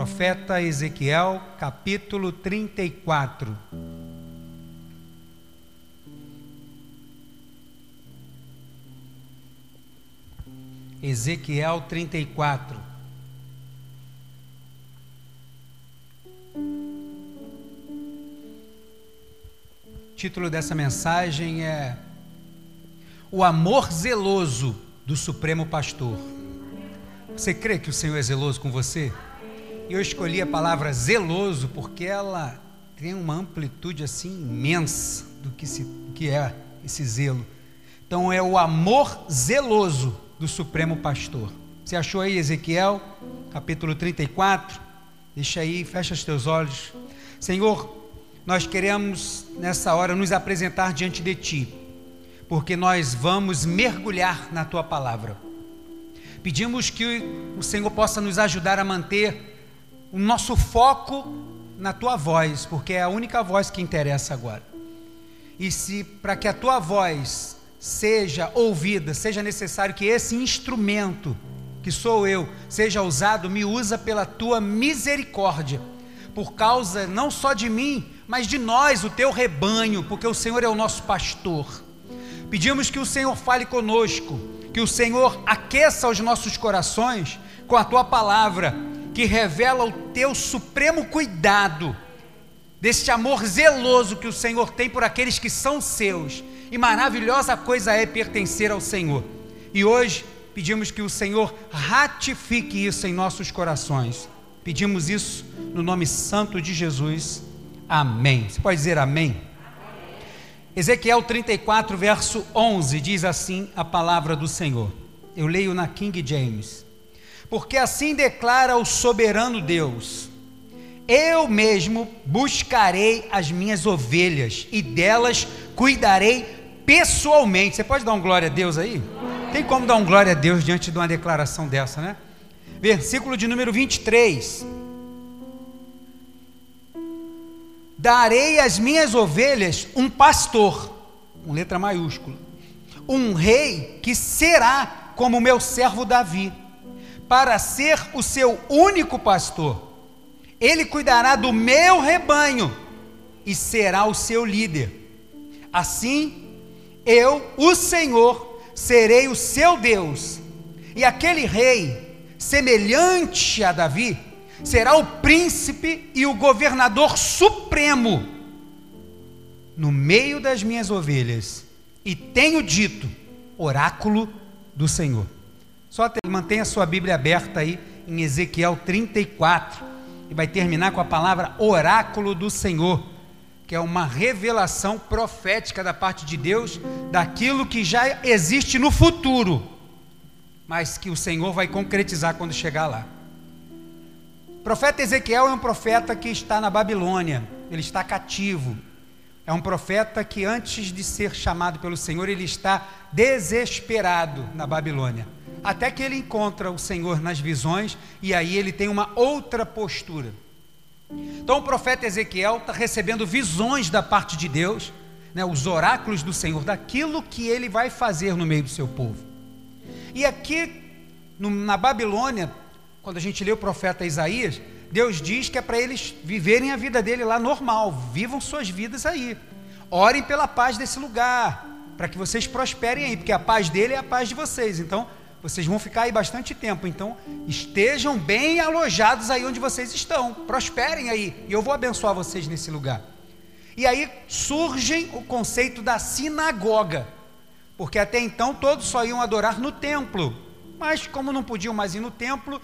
Profeta Ezequiel, capítulo 34. Ezequiel 34. O título dessa mensagem é O amor zeloso do Supremo Pastor. Você crê que o Senhor é zeloso com você? Eu escolhi a palavra zeloso porque ela tem uma amplitude assim imensa do que, se, que é esse zelo. Então é o amor zeloso do Supremo Pastor. Você achou aí Ezequiel, capítulo 34? Deixa aí, fecha os teus olhos. Senhor, nós queremos nessa hora nos apresentar diante de Ti, porque nós vamos mergulhar na Tua palavra. Pedimos que o Senhor possa nos ajudar a manter o nosso foco na Tua voz, porque é a única voz que interessa agora. E se para que a Tua voz seja ouvida, seja necessário que esse instrumento, que sou eu, seja usado, me usa pela tua misericórdia, por causa não só de mim, mas de nós, o teu rebanho, porque o Senhor é o nosso pastor. Pedimos que o Senhor fale conosco, que o Senhor aqueça os nossos corações com a tua palavra, que revela o teu supremo cuidado, deste amor zeloso que o Senhor tem por aqueles que são seus e maravilhosa coisa é pertencer ao Senhor. E hoje pedimos que o Senhor ratifique isso em nossos corações. Pedimos isso no nome santo de Jesus. Amém. Você pode dizer amém? amém? Ezequiel 34, verso 11 diz assim a palavra do Senhor. Eu leio na King James. Porque assim declara o soberano Deus: Eu mesmo buscarei as minhas ovelhas e delas cuidarei pessoalmente. Você pode dar um glória a Deus aí? Tem como dar um glória a Deus diante de uma declaração dessa, né? Versículo de número 23. Darei às minhas ovelhas um pastor, com letra maiúscula, um rei que será como meu servo Davi, para ser o seu único pastor. Ele cuidará do meu rebanho e será o seu líder. Assim eu, o Senhor, serei o seu Deus, e aquele rei, semelhante a Davi, será o príncipe e o governador supremo no meio das minhas ovelhas, e tenho dito, oráculo do Senhor. Só mantenha a sua Bíblia aberta aí em Ezequiel 34, e vai terminar com a palavra oráculo do Senhor que é uma revelação profética da parte de Deus daquilo que já existe no futuro, mas que o Senhor vai concretizar quando chegar lá. O profeta Ezequiel é um profeta que está na Babilônia, ele está cativo. É um profeta que antes de ser chamado pelo Senhor, ele está desesperado na Babilônia. Até que ele encontra o Senhor nas visões e aí ele tem uma outra postura. Então o profeta Ezequiel está recebendo visões da parte de Deus, né, os oráculos do Senhor, daquilo que ele vai fazer no meio do seu povo. E aqui no, na Babilônia, quando a gente lê o profeta Isaías, Deus diz que é para eles viverem a vida dele lá normal, vivam suas vidas aí. Orem pela paz desse lugar, para que vocês prosperem aí, porque a paz dele é a paz de vocês. Então, vocês vão ficar aí bastante tempo, então estejam bem alojados aí onde vocês estão, prosperem aí, e eu vou abençoar vocês nesse lugar. E aí surge o conceito da sinagoga, porque até então todos só iam adorar no templo, mas como não podiam mais ir no templo,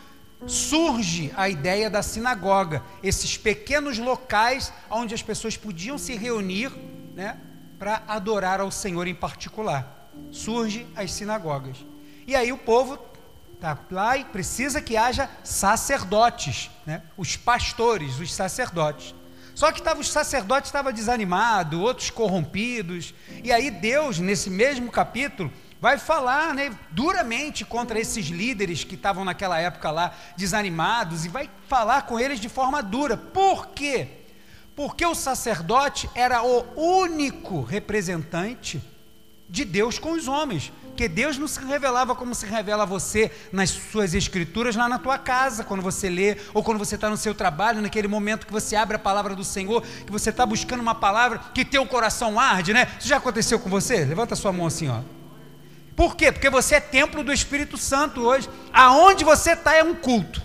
surge a ideia da sinagoga, esses pequenos locais onde as pessoas podiam se reunir, né, para adorar ao Senhor em particular. Surge as sinagogas. E aí o povo está lá e precisa que haja sacerdotes, né? os pastores, os sacerdotes. Só que tava, os sacerdotes estavam desanimados, outros corrompidos. E aí Deus, nesse mesmo capítulo, vai falar né, duramente contra esses líderes que estavam naquela época lá desanimados e vai falar com eles de forma dura. Por quê? Porque o sacerdote era o único representante de Deus com os homens. Porque Deus não se revelava como se revela a você nas suas escrituras lá na tua casa, quando você lê, ou quando você está no seu trabalho, naquele momento que você abre a palavra do Senhor, que você está buscando uma palavra que teu coração arde, né? Isso já aconteceu com você? Levanta sua mão assim, ó. Por quê? Porque você é templo do Espírito Santo hoje. Aonde você está é um culto.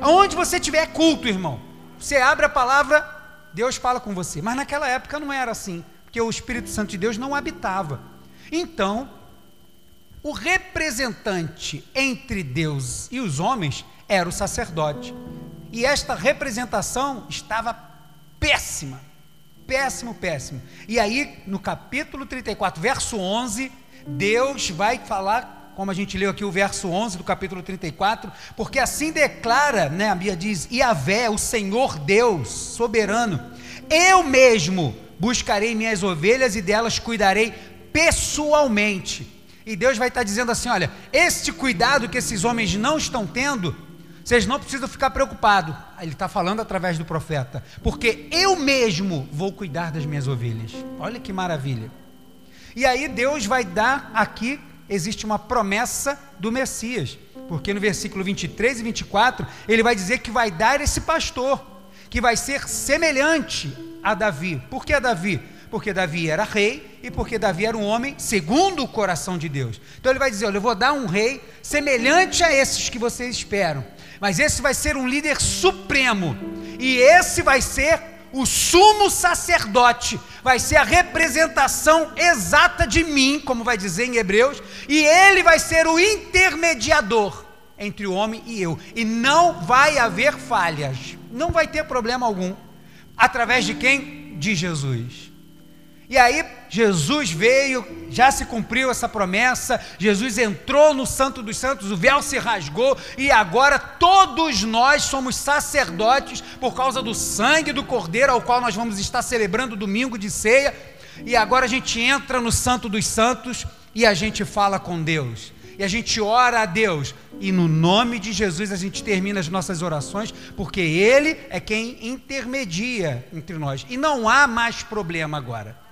Aonde você tiver culto, irmão. Você abre a palavra, Deus fala com você. Mas naquela época não era assim, porque o Espírito Santo de Deus não habitava. Então, o representante entre Deus e os homens era o sacerdote. E esta representação estava péssima. Péssimo, péssimo. E aí, no capítulo 34, verso 11, Deus vai falar, como a gente leu aqui o verso 11 do capítulo 34, porque assim declara, né, a Bíblia diz: Iavé, o Senhor Deus soberano, eu mesmo buscarei minhas ovelhas e delas cuidarei pessoalmente e Deus vai estar dizendo assim: olha, este cuidado que esses homens não estão tendo, vocês não precisam ficar preocupados. Ele está falando através do profeta, porque eu mesmo vou cuidar das minhas ovelhas. Olha que maravilha. E aí Deus vai dar aqui, existe uma promessa do Messias, porque no versículo 23 e 24, ele vai dizer que vai dar esse pastor, que vai ser semelhante a Davi. Por que a Davi? Porque Davi era rei e porque Davi era um homem segundo o coração de Deus. Então ele vai dizer: Olha, eu vou dar um rei semelhante a esses que vocês esperam, mas esse vai ser um líder supremo, e esse vai ser o sumo sacerdote, vai ser a representação exata de mim, como vai dizer em Hebreus, e ele vai ser o intermediador entre o homem e eu, e não vai haver falhas, não vai ter problema algum. Através de quem? De Jesus. E aí Jesus veio, já se cumpriu essa promessa, Jesus entrou no Santo dos Santos, o véu se rasgou e agora todos nós somos sacerdotes por causa do sangue do Cordeiro, ao qual nós vamos estar celebrando domingo de ceia. E agora a gente entra no Santo dos Santos e a gente fala com Deus. E a gente ora a Deus, e no nome de Jesus a gente termina as nossas orações, porque Ele é quem intermedia entre nós. E não há mais problema agora.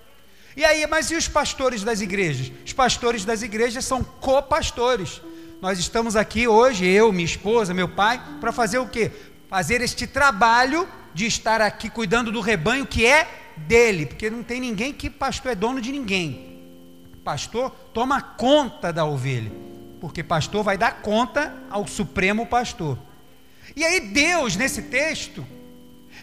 E aí, mas e os pastores das igrejas? Os pastores das igrejas são copastores. Nós estamos aqui hoje, eu, minha esposa, meu pai, para fazer o quê? Fazer este trabalho de estar aqui cuidando do rebanho que é dele, porque não tem ninguém que pastor é dono de ninguém. Pastor toma conta da ovelha, porque pastor vai dar conta ao supremo pastor. E aí Deus nesse texto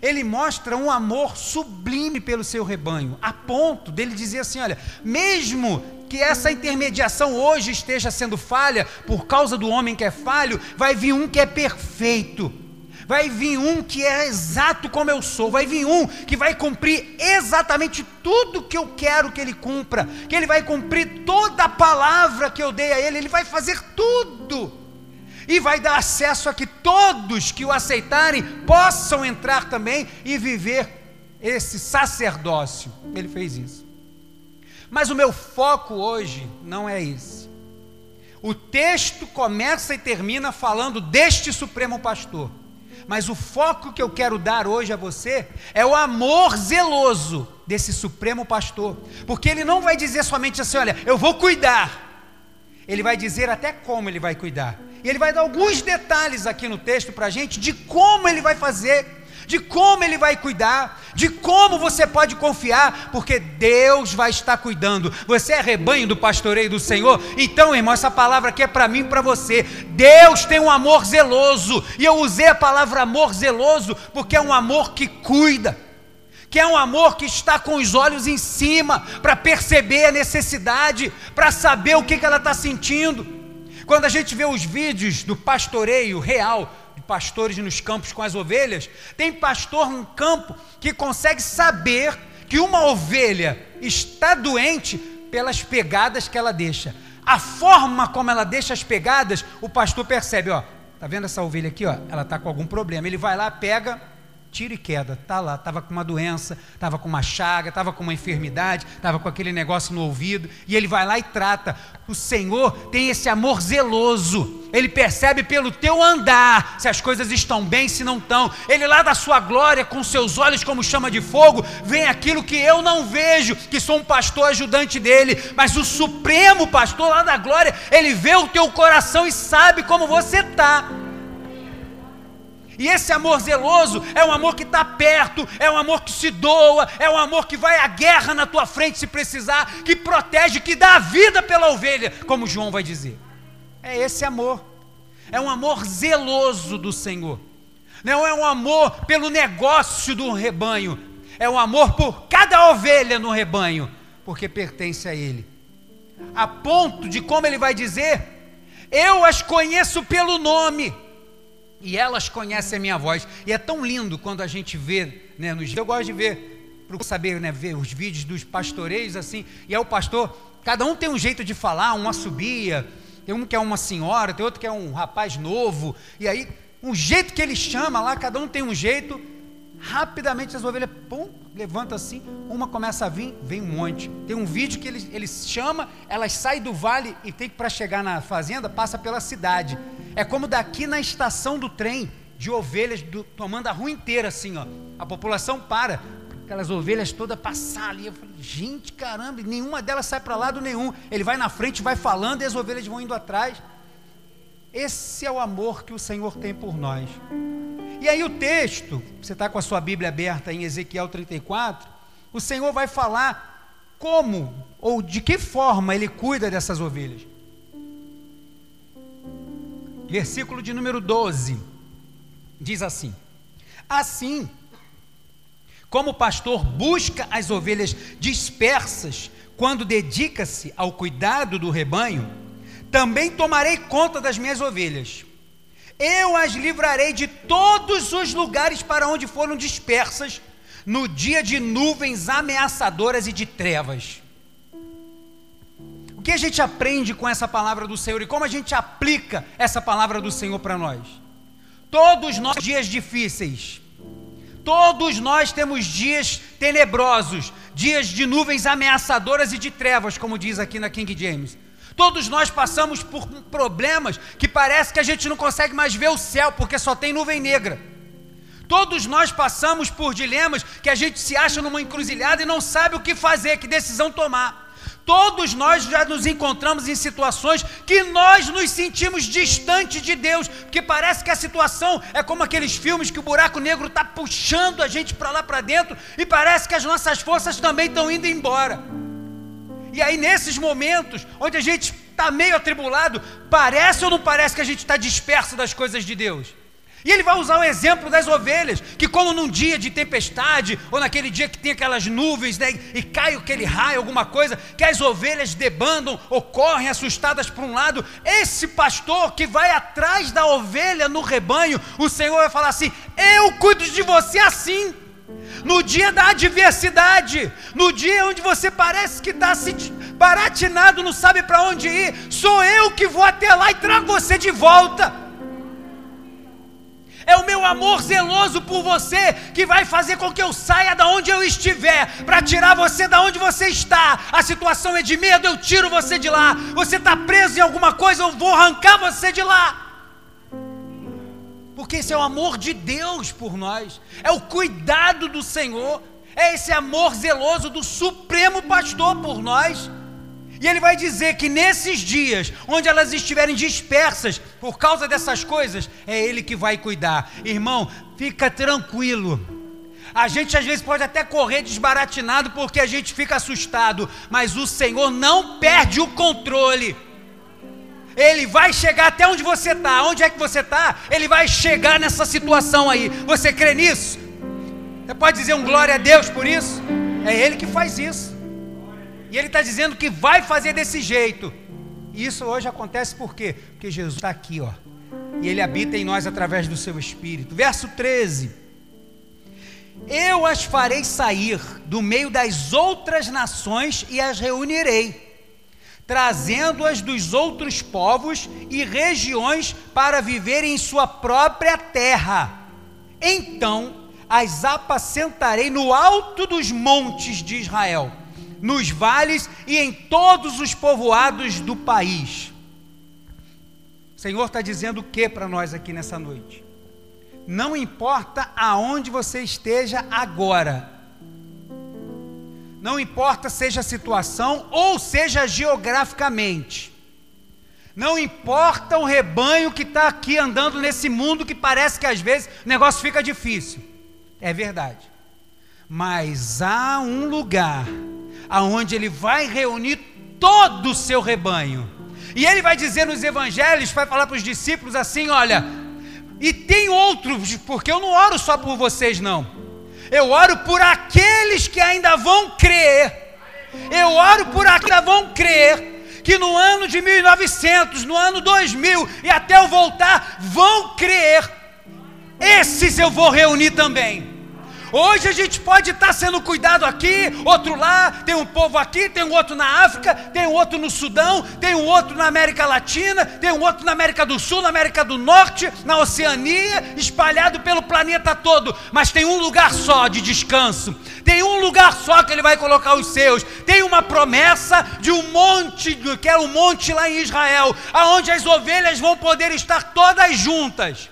ele mostra um amor sublime pelo seu rebanho, a ponto dele dizer assim: olha, mesmo que essa intermediação hoje esteja sendo falha, por causa do homem que é falho, vai vir um que é perfeito. Vai vir um que é exato como eu sou, vai vir um que vai cumprir exatamente tudo que eu quero que ele cumpra, que ele vai cumprir toda a palavra que eu dei a ele, ele vai fazer tudo e vai dar acesso a que todos que o aceitarem possam entrar também e viver esse sacerdócio. Ele fez isso. Mas o meu foco hoje não é esse. O texto começa e termina falando deste Supremo Pastor. Mas o foco que eu quero dar hoje a você é o amor zeloso desse Supremo Pastor. Porque ele não vai dizer somente assim: olha, eu vou cuidar. Ele vai dizer até como ele vai cuidar. E ele vai dar alguns detalhes aqui no texto para a gente de como ele vai fazer, de como ele vai cuidar, de como você pode confiar, porque Deus vai estar cuidando. Você é rebanho do pastoreio do Senhor, então, irmão, essa palavra aqui é para mim e para você. Deus tem um amor zeloso, e eu usei a palavra amor zeloso porque é um amor que cuida que é um amor que está com os olhos em cima, para perceber a necessidade, para saber o que, que ela está sentindo. Quando a gente vê os vídeos do pastoreio real, de pastores nos campos com as ovelhas, tem pastor no campo que consegue saber que uma ovelha está doente pelas pegadas que ela deixa. A forma como ela deixa as pegadas, o pastor percebe, ó, tá vendo essa ovelha aqui, ó? Ela está com algum problema. Ele vai lá, pega, tiro e queda, tá lá, estava com uma doença, estava com uma chaga, estava com uma enfermidade, estava com aquele negócio no ouvido, e ele vai lá e trata. O Senhor tem esse amor zeloso, ele percebe pelo teu andar se as coisas estão bem, se não estão. Ele lá da sua glória, com seus olhos como chama de fogo, vem aquilo que eu não vejo, que sou um pastor ajudante dele, mas o supremo pastor lá da glória, ele vê o teu coração e sabe como você está. E esse amor zeloso é um amor que está perto, é um amor que se doa, é um amor que vai à guerra na tua frente se precisar, que protege, que dá a vida pela ovelha, como João vai dizer. É esse amor. É um amor zeloso do Senhor. Não é um amor pelo negócio do rebanho, é um amor por cada ovelha no rebanho, porque pertence a Ele. A ponto de, como ele vai dizer, eu as conheço pelo nome e elas conhecem a minha voz. E é tão lindo quando a gente vê, né, nos, eu gosto de ver, para saber, né, ver os vídeos dos pastoreios assim, e é o pastor, cada um tem um jeito de falar, um assobia, tem um que é uma senhora, tem outro que é um rapaz novo, e aí, um jeito que ele chama lá, cada um tem um jeito, rapidamente as ovelhas, pum, levanta assim, uma começa a vir, vem um monte. Tem um vídeo que ele, ele chama, elas saem do vale e tem que para chegar na fazenda, passa pela cidade. É como daqui na estação do trem, de ovelhas do, tomando a rua inteira assim, ó. A população para, aquelas ovelhas todas passar ali. Eu falei, gente, caramba, nenhuma delas sai para lado nenhum. Ele vai na frente, vai falando e as ovelhas vão indo atrás. Esse é o amor que o Senhor tem por nós. E aí o texto, você está com a sua Bíblia aberta em Ezequiel 34, o Senhor vai falar como ou de que forma ele cuida dessas ovelhas. Versículo de número 12 diz assim: Assim, como o pastor busca as ovelhas dispersas quando dedica-se ao cuidado do rebanho, também tomarei conta das minhas ovelhas. Eu as livrarei de todos os lugares para onde foram dispersas no dia de nuvens ameaçadoras e de trevas que a gente aprende com essa palavra do Senhor e como a gente aplica essa palavra do Senhor para nós? Todos nós dias difíceis, todos nós temos dias tenebrosos, dias de nuvens ameaçadoras e de trevas, como diz aqui na King James. Todos nós passamos por problemas que parece que a gente não consegue mais ver o céu porque só tem nuvem negra. Todos nós passamos por dilemas que a gente se acha numa encruzilhada e não sabe o que fazer, que decisão tomar. Todos nós já nos encontramos em situações que nós nos sentimos distante de Deus, porque parece que a situação é como aqueles filmes que o buraco negro está puxando a gente para lá para dentro e parece que as nossas forças também estão indo embora. E aí, nesses momentos, onde a gente está meio atribulado, parece ou não parece que a gente está disperso das coisas de Deus? E ele vai usar o exemplo das ovelhas, que como num dia de tempestade, ou naquele dia que tem aquelas nuvens, né, e cai aquele raio, alguma coisa, que as ovelhas debandam ou correm assustadas para um lado, esse pastor que vai atrás da ovelha no rebanho, o Senhor vai falar assim: Eu cuido de você assim. No dia da adversidade, no dia onde você parece que está baratinado, não sabe para onde ir, sou eu que vou até lá e trago você de volta é o meu amor zeloso por você que vai fazer com que eu saia da onde eu estiver, para tirar você da onde você está. A situação é de medo, eu tiro você de lá. Você está preso em alguma coisa, eu vou arrancar você de lá. Porque esse é o amor de Deus por nós, é o cuidado do Senhor, é esse amor zeloso do Supremo Pastor por nós. E ele vai dizer que nesses dias, onde elas estiverem dispersas por causa dessas coisas, é ele que vai cuidar. Irmão, fica tranquilo. A gente às vezes pode até correr desbaratinado porque a gente fica assustado, mas o Senhor não perde o controle. Ele vai chegar até onde você está. Onde é que você está? Ele vai chegar nessa situação aí. Você crê nisso? Você pode dizer um glória a Deus por isso? É Ele que faz isso. E ele está dizendo que vai fazer desse jeito. E isso hoje acontece por quê? Porque Jesus está aqui, ó. E ele habita em nós através do seu Espírito. Verso 13. Eu as farei sair do meio das outras nações e as reunirei, trazendo-as dos outros povos e regiões para viverem em sua própria terra. Então as apacentarei no alto dos montes de Israel, nos vales e em todos os povoados do país. O Senhor está dizendo o que para nós aqui nessa noite? Não importa aonde você esteja agora, não importa seja a situação ou seja geograficamente, não importa o rebanho que está aqui andando nesse mundo que parece que às vezes o negócio fica difícil. É verdade. Mas há um lugar aonde ele vai reunir todo o seu rebanho. E ele vai dizer nos evangelhos, vai falar para os discípulos assim: olha, e tem outros, porque eu não oro só por vocês, não. Eu oro por aqueles que ainda vão crer. Eu oro por aqueles que ainda vão crer que no ano de 1900, no ano 2000 e até eu voltar, vão crer. Esses eu vou reunir também. Hoje a gente pode estar sendo cuidado aqui, outro lá, tem um povo aqui, tem um outro na África, tem um outro no Sudão, tem um outro na América Latina, tem um outro na América do Sul, na América do Norte, na Oceania, espalhado pelo planeta todo, mas tem um lugar só de descanso, tem um lugar só que ele vai colocar os seus, tem uma promessa de um monte, que é um monte lá em Israel, aonde as ovelhas vão poder estar todas juntas.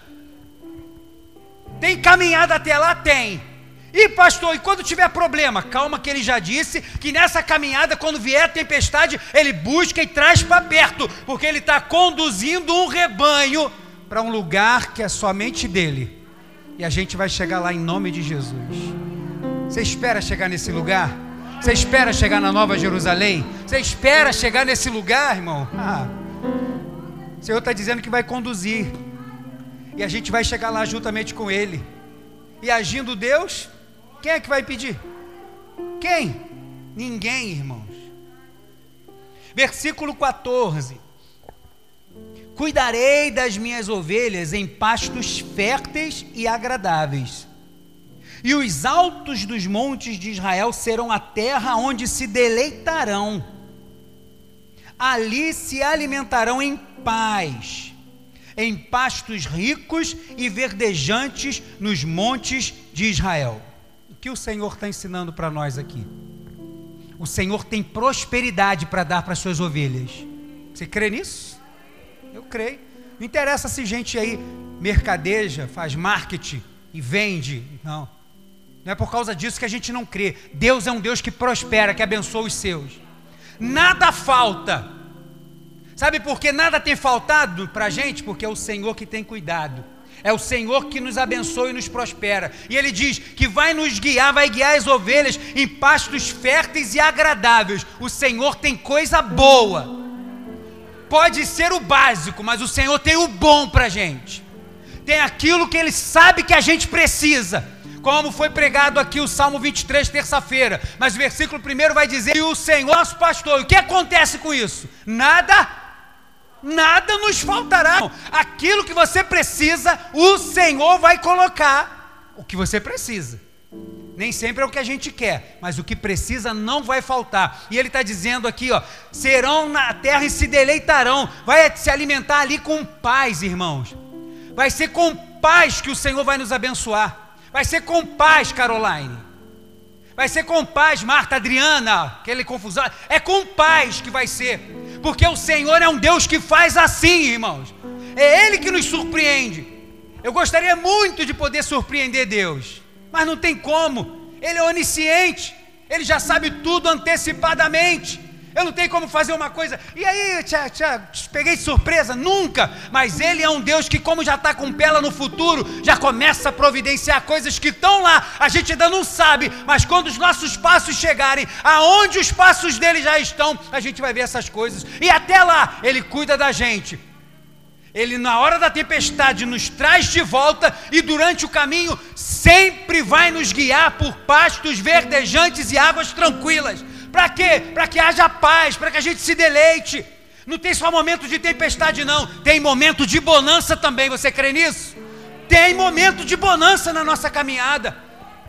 Tem caminhada até lá? Tem. E pastor, e quando tiver problema? Calma, que ele já disse que nessa caminhada, quando vier tempestade, ele busca e traz para perto, porque ele está conduzindo um rebanho para um lugar que é somente dele. E a gente vai chegar lá em nome de Jesus. Você espera chegar nesse lugar? Você espera chegar na Nova Jerusalém? Você espera chegar nesse lugar, irmão? Ah, o Senhor está dizendo que vai conduzir. E a gente vai chegar lá juntamente com Ele. E agindo Deus, quem é que vai pedir? Quem? Ninguém, irmãos. Versículo 14: Cuidarei das minhas ovelhas em pastos férteis e agradáveis, e os altos dos montes de Israel serão a terra onde se deleitarão, ali se alimentarão em paz, em pastos ricos e verdejantes nos montes de Israel que o Senhor está ensinando para nós aqui? O Senhor tem prosperidade para dar para as suas ovelhas. Você crê nisso? Eu creio. Não interessa se gente aí mercadeja, faz marketing e vende. Não. Não é por causa disso que a gente não crê. Deus é um Deus que prospera, que abençoa os seus. Nada falta. Sabe por que nada tem faltado para a gente? Porque é o Senhor que tem cuidado. É o Senhor que nos abençoa e nos prospera. E Ele diz que vai nos guiar, vai guiar as ovelhas em pastos férteis e agradáveis. O Senhor tem coisa boa. Pode ser o básico, mas o Senhor tem o bom para a gente. Tem aquilo que Ele sabe que a gente precisa. Como foi pregado aqui o Salmo 23, terça-feira. Mas o versículo primeiro vai dizer: que o Senhor, nosso pastor. O que acontece com isso? Nada nada nos faltará. Aquilo que você precisa, o Senhor vai colocar o que você precisa. Nem sempre é o que a gente quer, mas o que precisa não vai faltar. E ele está dizendo aqui, ó, serão na terra e se deleitarão. Vai se alimentar ali com paz, irmãos. Vai ser com paz que o Senhor vai nos abençoar. Vai ser com paz, Caroline. Vai ser com paz, Marta, Adriana, aquele confusão. É com paz que vai ser porque o Senhor é um Deus que faz assim, irmãos. É Ele que nos surpreende. Eu gostaria muito de poder surpreender Deus, mas não tem como. Ele é onisciente, Ele já sabe tudo antecipadamente. Eu não tenho como fazer uma coisa. E aí, tia, tia, te peguei de surpresa? Nunca. Mas Ele é um Deus que, como já está com pela no futuro, já começa a providenciar coisas que estão lá. A gente ainda não sabe. Mas quando os nossos passos chegarem aonde os passos dele já estão, a gente vai ver essas coisas. E até lá, Ele cuida da gente. Ele, na hora da tempestade, nos traz de volta e durante o caminho sempre vai nos guiar por pastos verdejantes e águas tranquilas. Para quê? Para que haja paz, para que a gente se deleite. Não tem só momento de tempestade, não. Tem momento de bonança também. Você crê nisso? Tem momento de bonança na nossa caminhada.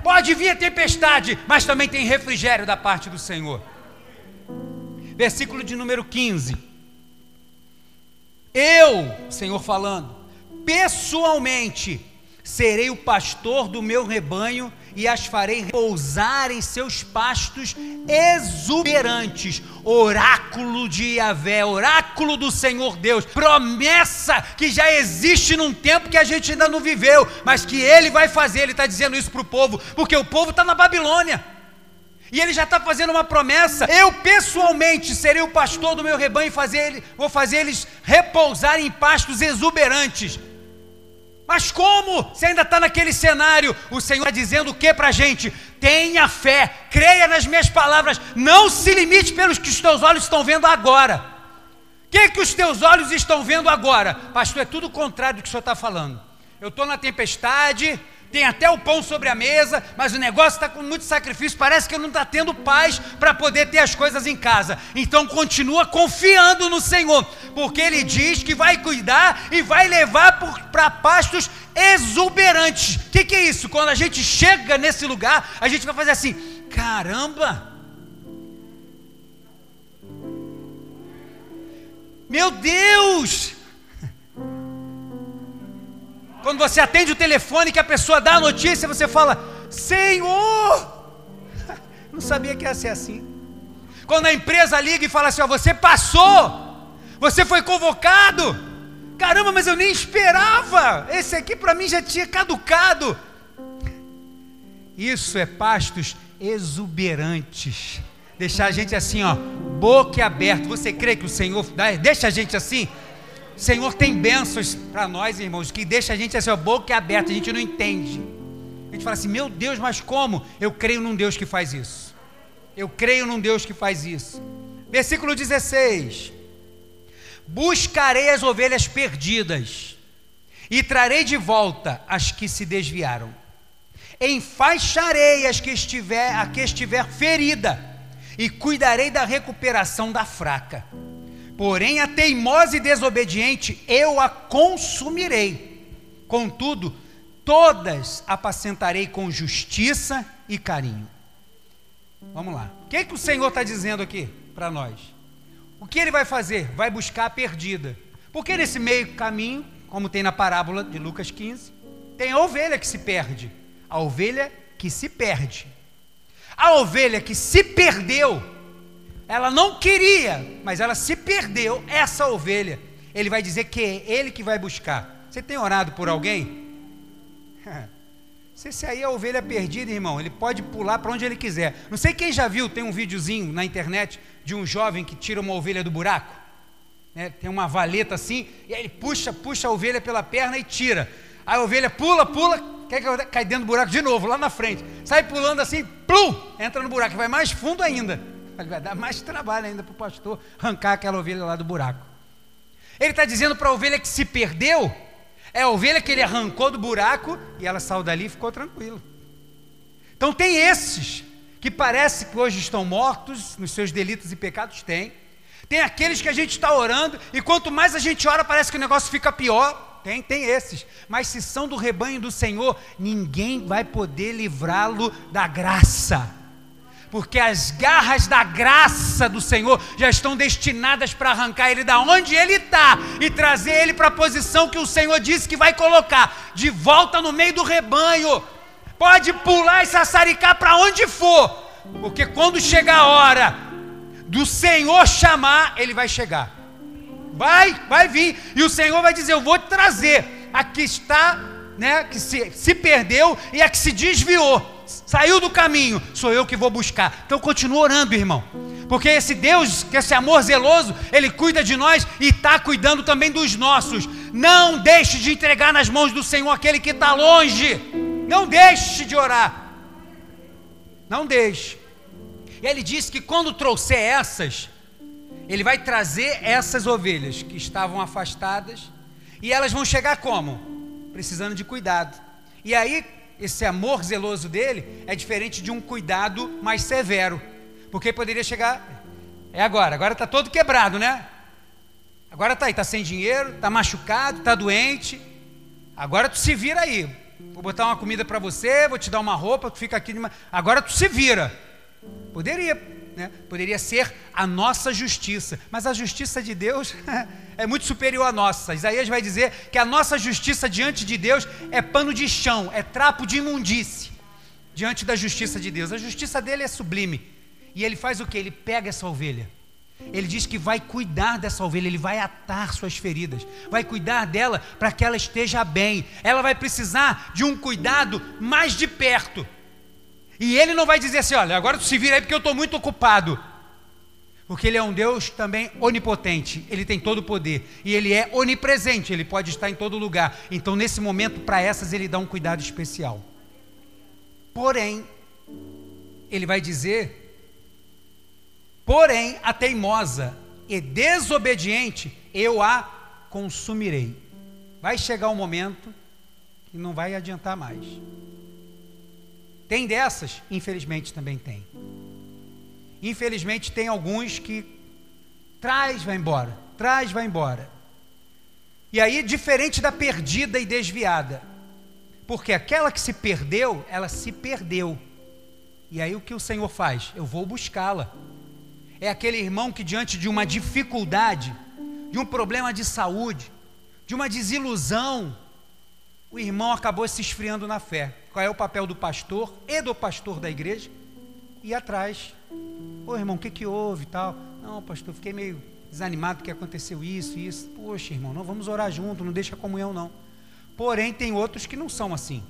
Pode vir a tempestade, mas também tem refrigério da parte do Senhor. Versículo de número 15. Eu, Senhor falando, pessoalmente Serei o pastor do meu rebanho e as farei repousar em seus pastos exuberantes. Oráculo de Yahvé, oráculo do Senhor Deus, promessa que já existe num tempo que a gente ainda não viveu, mas que ele vai fazer. Ele está dizendo isso para o povo, porque o povo está na Babilônia. E ele já está fazendo uma promessa. Eu pessoalmente serei o pastor do meu rebanho e fazer, vou fazer eles repousar em pastos exuberantes. Mas como? Você ainda está naquele cenário. O Senhor está dizendo o que para a gente? Tenha fé, creia nas minhas palavras, não se limite pelos que os teus olhos estão vendo agora. O que, que os teus olhos estão vendo agora? Pastor, é tudo o contrário do que o senhor está falando. Eu estou na tempestade, tem até o pão sobre a mesa, mas o negócio está com muito sacrifício, parece que não está tendo paz para poder ter as coisas em casa. Então continua confiando no Senhor, porque Ele diz que vai cuidar e vai levar para pastos exuberantes. O que, que é isso? Quando a gente chega nesse lugar, a gente vai fazer assim: caramba! Meu Deus! Quando você atende o telefone que a pessoa dá a notícia, você fala: Senhor! Não sabia que ia ser assim. Quando a empresa liga e fala assim: ó, você passou, você foi convocado. Caramba, mas eu nem esperava. Esse aqui para mim já tinha caducado. Isso é pastos exuberantes. Deixar a gente assim, ó, boca aberta. Você crê que o Senhor deixa a gente assim? Senhor tem bênçãos para nós, irmãos, que deixa a gente assim, boca aberta, a gente não entende. A gente fala assim, meu Deus, mas como? Eu creio num Deus que faz isso. Eu creio num Deus que faz isso. Versículo 16: Buscarei as ovelhas perdidas e trarei de volta as que se desviaram. Enfaixarei as que estiver, a que estiver ferida e cuidarei da recuperação da fraca. Porém, a teimosa e desobediente eu a consumirei. Contudo, todas apacentarei com justiça e carinho. Vamos lá. O que, é que o Senhor está dizendo aqui para nós? O que ele vai fazer? Vai buscar a perdida. Porque nesse meio caminho, como tem na parábola de Lucas 15, tem a ovelha que se perde. A ovelha que se perde. A ovelha que se perdeu ela não queria, mas ela se perdeu, essa ovelha. Ele vai dizer que é ele que vai buscar. Você tem orado por alguém? Se esse aí é a ovelha perdida, irmão, ele pode pular para onde ele quiser. Não sei quem já viu, tem um videozinho na internet de um jovem que tira uma ovelha do buraco. Né? Tem uma valeta assim, e aí ele puxa, puxa a ovelha pela perna e tira. A ovelha pula, pula, quer que cai dentro do buraco de novo, lá na frente. Sai pulando assim, plum, entra no buraco, vai mais fundo ainda. Vai dar mais trabalho ainda para o pastor arrancar aquela ovelha lá do buraco. Ele está dizendo para a ovelha que se perdeu, é a ovelha que ele arrancou do buraco e ela saiu dali e ficou tranquila. Então tem esses que parece que hoje estão mortos nos seus delitos e pecados, tem. Tem aqueles que a gente está orando e quanto mais a gente ora parece que o negócio fica pior. Tem, tem esses. Mas se são do rebanho do Senhor, ninguém vai poder livrá-lo da graça porque as garras da graça do Senhor já estão destinadas para arrancar ele da onde ele está e trazer ele para a posição que o Senhor disse que vai colocar, de volta no meio do rebanho. Pode pular e sassaricar para onde for, porque quando chegar a hora do Senhor chamar, ele vai chegar. Vai, vai vir, e o Senhor vai dizer: Eu vou te trazer. Aqui está, né, que se, se perdeu e a que se desviou saiu do caminho, sou eu que vou buscar. Então continua orando, irmão. Porque esse Deus, que esse amor zeloso, Ele cuida de nós e está cuidando também dos nossos. Não deixe de entregar nas mãos do Senhor aquele que está longe. Não deixe de orar. Não deixe. E Ele disse que quando trouxer essas, Ele vai trazer essas ovelhas que estavam afastadas e elas vão chegar como? Precisando de cuidado. E aí esse amor zeloso dele é diferente de um cuidado mais severo. Porque poderia chegar, é agora, agora está todo quebrado, né? Agora está aí, está sem dinheiro, está machucado, está doente. Agora tu se vira aí. Vou botar uma comida para você, vou te dar uma roupa, tu fica aqui. Agora tu se vira. Poderia né? poderia ser a nossa justiça, mas a justiça de Deus é muito superior à nossa. Isaías vai dizer que a nossa justiça diante de Deus é pano de chão, é trapo de imundície diante da justiça de Deus. A justiça dele é sublime. E ele faz o que? Ele pega essa ovelha. Ele diz que vai cuidar dessa ovelha, ele vai atar suas feridas, vai cuidar dela para que ela esteja bem. Ela vai precisar de um cuidado mais de perto. E ele não vai dizer assim: olha, agora tu se vira aí porque eu estou muito ocupado. Porque ele é um Deus também onipotente, ele tem todo o poder. E ele é onipresente, ele pode estar em todo lugar. Então, nesse momento, para essas, ele dá um cuidado especial. Porém, ele vai dizer: porém, a teimosa e desobediente, eu a consumirei. Vai chegar um momento que não vai adiantar mais. Tem dessas? Infelizmente também tem. Infelizmente tem alguns que traz, vai embora, traz, vai embora. E aí, diferente da perdida e desviada, porque aquela que se perdeu, ela se perdeu. E aí o que o Senhor faz? Eu vou buscá-la. É aquele irmão que, diante de uma dificuldade, de um problema de saúde, de uma desilusão, o irmão acabou se esfriando na fé. Qual é o papel do pastor e do pastor da igreja? Ir atrás. Ô irmão, o que, que houve e tal? Não, pastor, fiquei meio desanimado porque aconteceu isso isso. Poxa, irmão, não vamos orar junto, não deixa comunhão, não. Porém, tem outros que não são assim.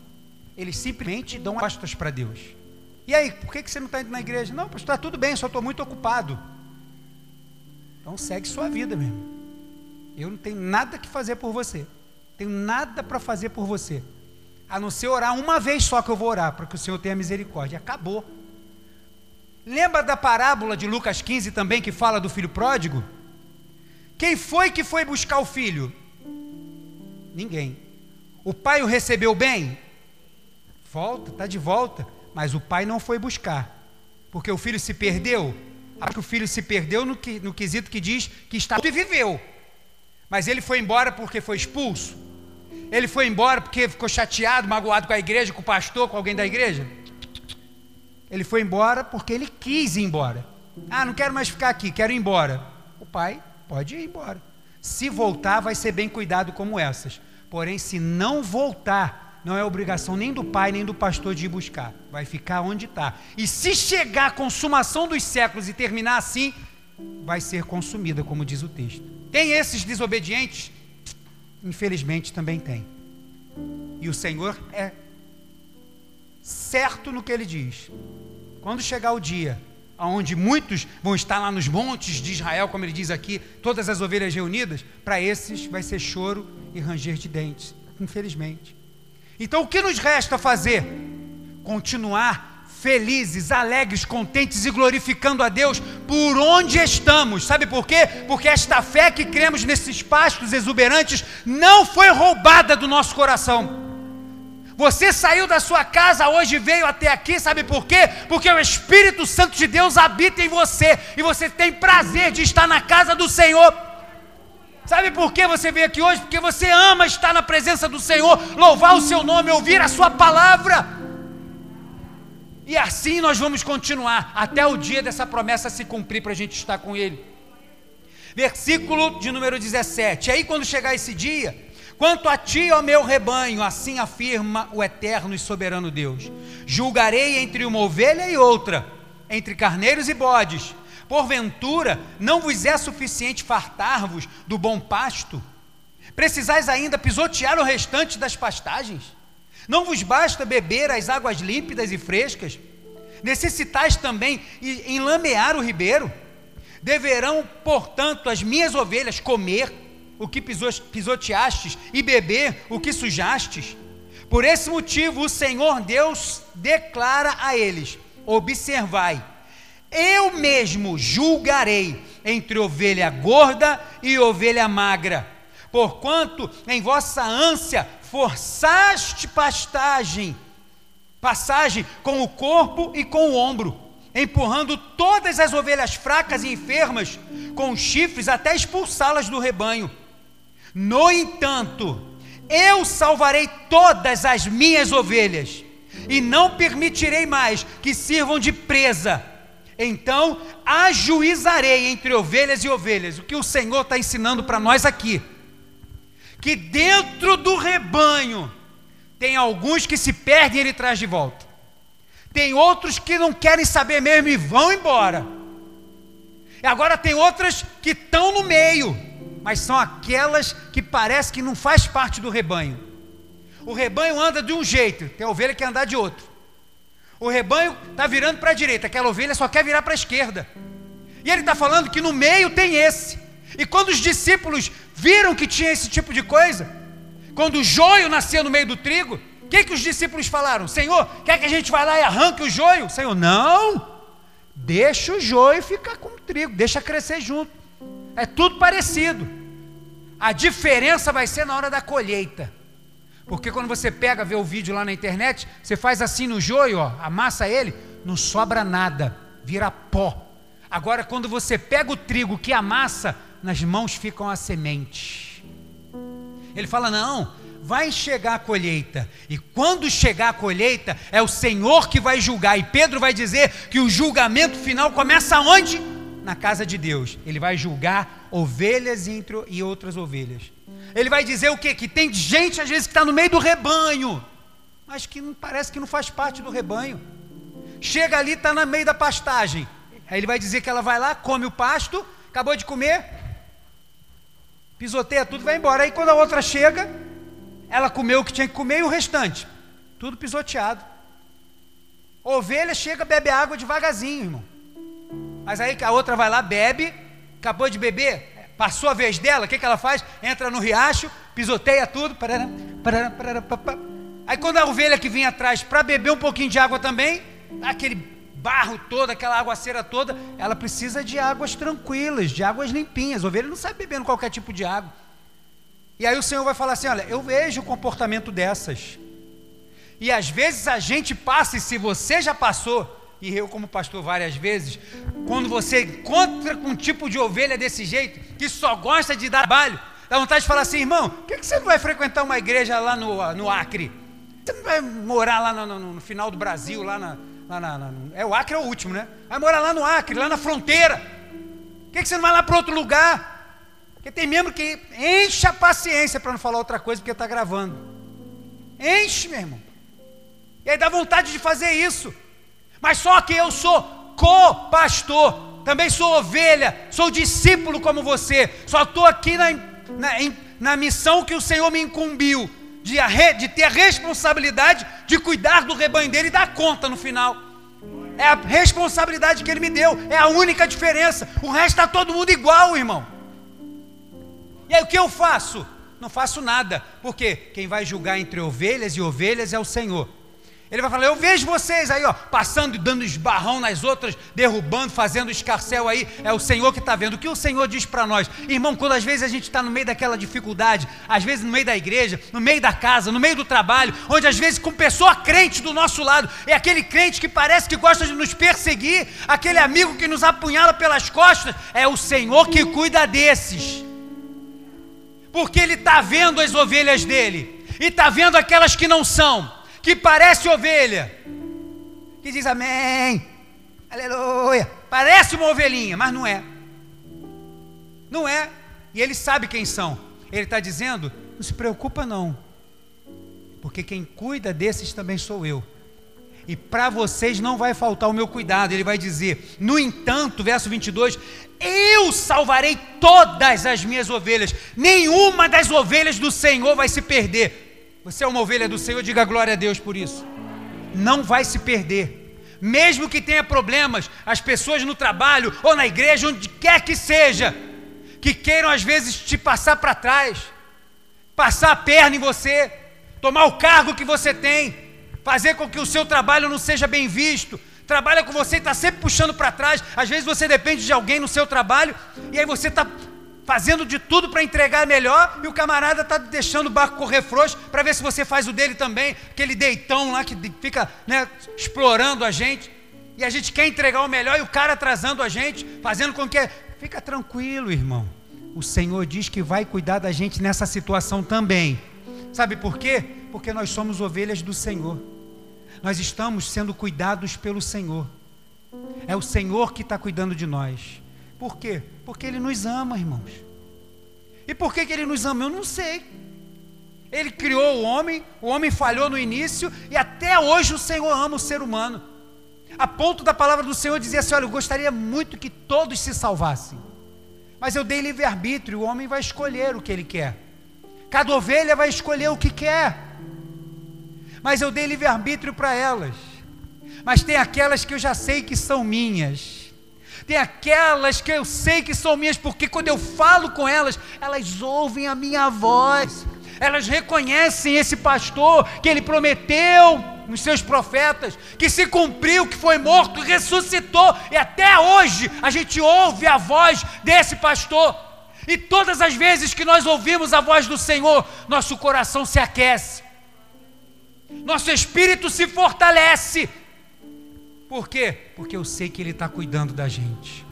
Eles simplesmente dão costas para Deus. E aí, por que, que você não está indo na igreja? Não, pastor, está tudo bem, só estou muito ocupado. Então segue sua vida mesmo. Eu não tenho nada que fazer por você. Tenho nada para fazer por você. A não ser orar uma vez só que eu vou orar, para que o Senhor tenha misericórdia. Acabou. Lembra da parábola de Lucas 15 também, que fala do filho pródigo? Quem foi que foi buscar o filho? Ninguém. O pai o recebeu bem? Volta, está de volta. Mas o pai não foi buscar. Porque o filho se perdeu. Acho que o filho se perdeu no, que, no quesito que diz que está e viveu. Mas ele foi embora porque foi expulso. Ele foi embora porque ficou chateado, magoado com a igreja, com o pastor, com alguém da igreja. Ele foi embora porque ele quis ir embora. Ah, não quero mais ficar aqui, quero ir embora. O pai pode ir embora. Se voltar, vai ser bem cuidado como essas. Porém, se não voltar, não é obrigação nem do pai nem do pastor de ir buscar. Vai ficar onde está. E se chegar à consumação dos séculos e terminar assim, vai ser consumida, como diz o texto. Tem esses desobedientes? Infelizmente também tem. E o Senhor é certo no que ele diz. Quando chegar o dia onde muitos vão estar lá nos montes de Israel, como ele diz aqui, todas as ovelhas reunidas, para esses vai ser choro e ranger de dentes, infelizmente. Então o que nos resta fazer? Continuar felizes, alegres, contentes e glorificando a Deus por onde estamos. Sabe por quê? Porque esta fé que cremos nesses pastos exuberantes não foi roubada do nosso coração. Você saiu da sua casa hoje veio até aqui, sabe por quê? Porque o Espírito Santo de Deus habita em você e você tem prazer de estar na casa do Senhor. Sabe por que você veio aqui hoje? Porque você ama estar na presença do Senhor, louvar o seu nome, ouvir a sua palavra. E assim nós vamos continuar até o dia dessa promessa se cumprir para a gente estar com Ele. Versículo de número 17. Aí, quando chegar esse dia, quanto a ti, ó meu rebanho, assim afirma o eterno e soberano Deus: julgarei entre uma ovelha e outra, entre carneiros e bodes Porventura, não vos é suficiente fartar-vos do bom pasto? Precisais ainda pisotear o restante das pastagens? Não vos basta beber as águas límpidas e frescas? Necessitais também enlamear o ribeiro? Deverão, portanto, as minhas ovelhas comer o que pisoteastes e beber o que sujastes? Por esse motivo, o Senhor Deus declara a eles: Observai, eu mesmo julgarei entre ovelha gorda e ovelha magra, porquanto em vossa ânsia forçaste pastagem, passagem com o corpo e com o ombro, empurrando todas as ovelhas fracas e enfermas com chifres até expulsá-las do rebanho. No entanto, eu salvarei todas as minhas ovelhas, e não permitirei mais que sirvam de presa Então ajuizarei entre ovelhas e ovelhas. O que o Senhor está ensinando para nós aqui? Que dentro do rebanho tem alguns que se perdem e ele traz de volta. Tem outros que não querem saber mesmo e vão embora. E agora tem outras que estão no meio, mas são aquelas que parece que não faz parte do rebanho. O rebanho anda de um jeito, tem ovelha que andar de outro. O rebanho está virando para a direita, aquela ovelha só quer virar para a esquerda. E ele está falando que no meio tem esse. E quando os discípulos viram que tinha esse tipo de coisa, quando o joio nascia no meio do trigo, o que, que os discípulos falaram? Senhor, quer que a gente vá lá e arranque o joio? Senhor, não. Deixa o joio ficar com o trigo, deixa crescer junto. É tudo parecido. A diferença vai ser na hora da colheita. Porque quando você pega, vê o vídeo lá na internet, você faz assim no joio, ó, amassa ele, não sobra nada, vira pó. Agora, quando você pega o trigo que amassa, nas mãos ficam as sementes. Ele fala: não, vai chegar a colheita. E quando chegar a colheita, é o Senhor que vai julgar. E Pedro vai dizer que o julgamento final começa onde? Na casa de Deus. Ele vai julgar ovelhas e outras ovelhas. Ele vai dizer o quê? Que tem gente, às vezes, que está no meio do rebanho, mas que não, parece que não faz parte do rebanho. Chega ali, está no meio da pastagem. Aí ele vai dizer que ela vai lá, come o pasto, acabou de comer, pisoteia tudo, vai embora. Aí quando a outra chega, ela comeu o que tinha que comer e o restante, tudo pisoteado. Ovelha chega, bebe água devagarzinho, irmão. Mas aí a outra vai lá, bebe, acabou de beber, passou a vez dela, o que, que ela faz? Entra no riacho, pisoteia tudo. Parará, parará, parará. Aí quando a ovelha que vinha atrás para beber um pouquinho de água também, aquele barro todo, aquela aguaceira toda, ela precisa de águas tranquilas, de águas limpinhas. A ovelha não sai bebendo qualquer tipo de água. E aí o Senhor vai falar assim: olha, eu vejo o comportamento dessas. E às vezes a gente passa, e se você já passou, e eu, como pastor, várias vezes, quando você encontra com um tipo de ovelha desse jeito, que só gosta de dar trabalho, dá vontade de falar assim: irmão, por que, que você não vai frequentar uma igreja lá no, no Acre? Você não vai morar lá no, no, no final do Brasil, lá na, lá na, na, É o Acre é o último, né? Vai morar lá no Acre, lá na fronteira. Por que, que você não vai lá para outro lugar? Porque tem membro que enche a paciência para não falar outra coisa porque está gravando. Enche, meu irmão. E aí dá vontade de fazer isso. Mas só que eu sou co-pastor. Também sou ovelha. Sou discípulo como você. Só estou aqui na, na, na missão que o Senhor me incumbiu. De, de ter a responsabilidade de cuidar do rebanho dele e dar conta no final. É a responsabilidade que ele me deu. É a única diferença. O resto está todo mundo igual, irmão. E aí o que eu faço? Não faço nada, porque quem vai julgar entre ovelhas e ovelhas é o Senhor. Ele vai falar: Eu vejo vocês aí, ó, passando e dando esbarrão nas outras, derrubando, fazendo escarcel aí. É o Senhor que está vendo. O que o Senhor diz para nós? Irmão, quando às vezes a gente está no meio daquela dificuldade, às vezes no meio da igreja, no meio da casa, no meio do trabalho, onde às vezes com pessoa crente do nosso lado, é aquele crente que parece que gosta de nos perseguir, aquele amigo que nos apunhala pelas costas, é o Senhor que cuida desses porque ele está vendo as ovelhas dele, e está vendo aquelas que não são, que parece ovelha, que diz amém, aleluia, parece uma ovelhinha, mas não é, não é, e ele sabe quem são, ele está dizendo: não se preocupa não, porque quem cuida desses também sou eu. E para vocês não vai faltar o meu cuidado. Ele vai dizer: No entanto, verso 22, eu salvarei todas as minhas ovelhas, nenhuma das ovelhas do Senhor vai se perder. Você é uma ovelha do Senhor, diga glória a Deus por isso. Não vai se perder. Mesmo que tenha problemas, as pessoas no trabalho ou na igreja, onde quer que seja, que queiram às vezes te passar para trás, passar a perna em você, tomar o cargo que você tem, fazer com que o seu trabalho não seja bem visto, trabalha com você e está sempre puxando para trás. Às vezes você depende de alguém no seu trabalho e aí você está fazendo de tudo para entregar melhor e o camarada está deixando o barco correr frouxo para ver se você faz o dele também, aquele deitão lá que fica né, explorando a gente. E a gente quer entregar o melhor e o cara atrasando a gente, fazendo com que. Fica tranquilo, irmão. O Senhor diz que vai cuidar da gente nessa situação também. Sabe por quê? Porque nós somos ovelhas do Senhor nós estamos sendo cuidados pelo Senhor. É o Senhor que está cuidando de nós. Por quê? Porque Ele nos ama, irmãos. E por que, que Ele nos ama? Eu não sei. Ele criou o homem, o homem falhou no início, e até hoje o Senhor ama o ser humano. A ponto da palavra do Senhor dizer assim: Olha, eu gostaria muito que todos se salvassem. Mas eu dei livre-arbítrio, o homem vai escolher o que ele quer. Cada ovelha vai escolher o que quer. Mas eu dei livre-arbítrio para elas. Mas tem aquelas que eu já sei que são minhas. Tem aquelas que eu sei que são minhas, porque quando eu falo com elas, elas ouvem a minha voz. Elas reconhecem esse pastor que ele prometeu nos seus profetas, que se cumpriu, que foi morto, ressuscitou, e até hoje a gente ouve a voz desse pastor. E todas as vezes que nós ouvimos a voz do Senhor, nosso coração se aquece, nosso espírito se fortalece. Por quê? Porque eu sei que Ele está cuidando da gente.